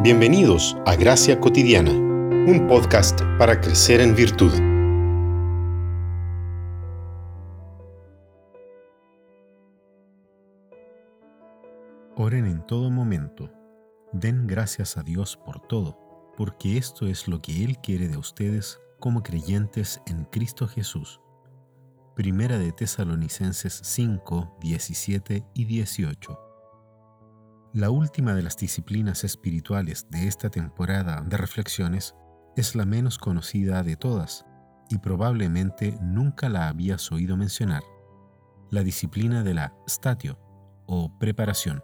Bienvenidos a Gracia Cotidiana, un podcast para crecer en virtud. Oren en todo momento. Den gracias a Dios por todo, porque esto es lo que Él quiere de ustedes como creyentes en Cristo Jesús. Primera de Tesalonicenses 5, 17 y 18. La última de las disciplinas espirituales de esta temporada de reflexiones es la menos conocida de todas y probablemente nunca la habías oído mencionar, la disciplina de la statio o preparación.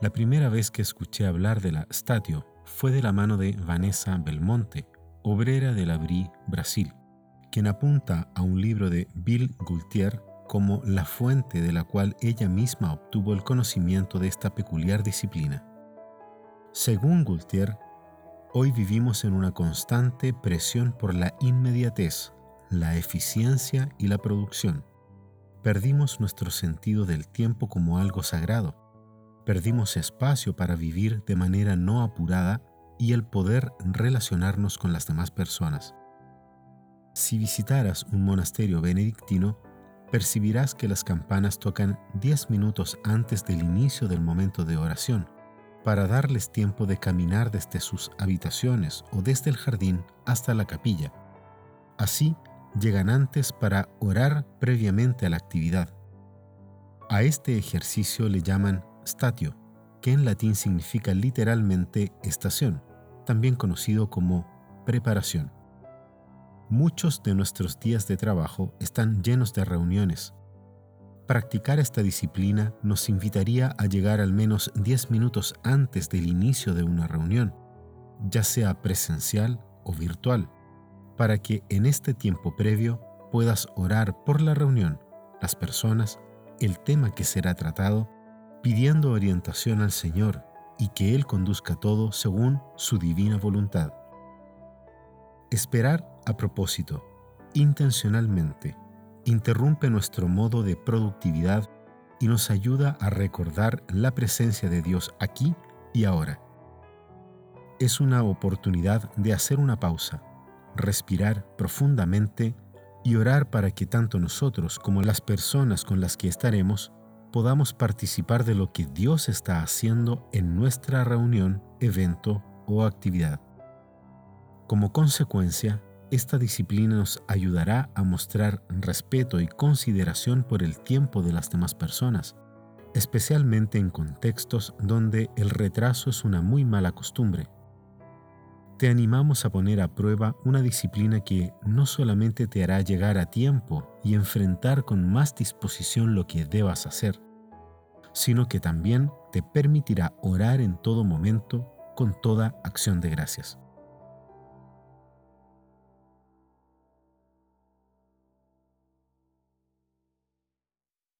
La primera vez que escuché hablar de la statio fue de la mano de Vanessa Belmonte, obrera de la Brie, Brasil, quien apunta a un libro de Bill Gultier como la fuente de la cual ella misma obtuvo el conocimiento de esta peculiar disciplina. Según Gultier, hoy vivimos en una constante presión por la inmediatez, la eficiencia y la producción. Perdimos nuestro sentido del tiempo como algo sagrado. Perdimos espacio para vivir de manera no apurada y el poder relacionarnos con las demás personas. Si visitaras un monasterio benedictino, percibirás que las campanas tocan 10 minutos antes del inicio del momento de oración, para darles tiempo de caminar desde sus habitaciones o desde el jardín hasta la capilla. Así, llegan antes para orar previamente a la actividad. A este ejercicio le llaman statio, que en latín significa literalmente estación, también conocido como preparación. Muchos de nuestros días de trabajo están llenos de reuniones. Practicar esta disciplina nos invitaría a llegar al menos 10 minutos antes del inicio de una reunión, ya sea presencial o virtual, para que en este tiempo previo puedas orar por la reunión, las personas, el tema que será tratado, pidiendo orientación al Señor y que Él conduzca todo según su divina voluntad. Esperar a propósito, intencionalmente, interrumpe nuestro modo de productividad y nos ayuda a recordar la presencia de Dios aquí y ahora. Es una oportunidad de hacer una pausa, respirar profundamente y orar para que tanto nosotros como las personas con las que estaremos podamos participar de lo que Dios está haciendo en nuestra reunión, evento o actividad. Como consecuencia, esta disciplina nos ayudará a mostrar respeto y consideración por el tiempo de las demás personas, especialmente en contextos donde el retraso es una muy mala costumbre. Te animamos a poner a prueba una disciplina que no solamente te hará llegar a tiempo y enfrentar con más disposición lo que debas hacer, sino que también te permitirá orar en todo momento con toda acción de gracias.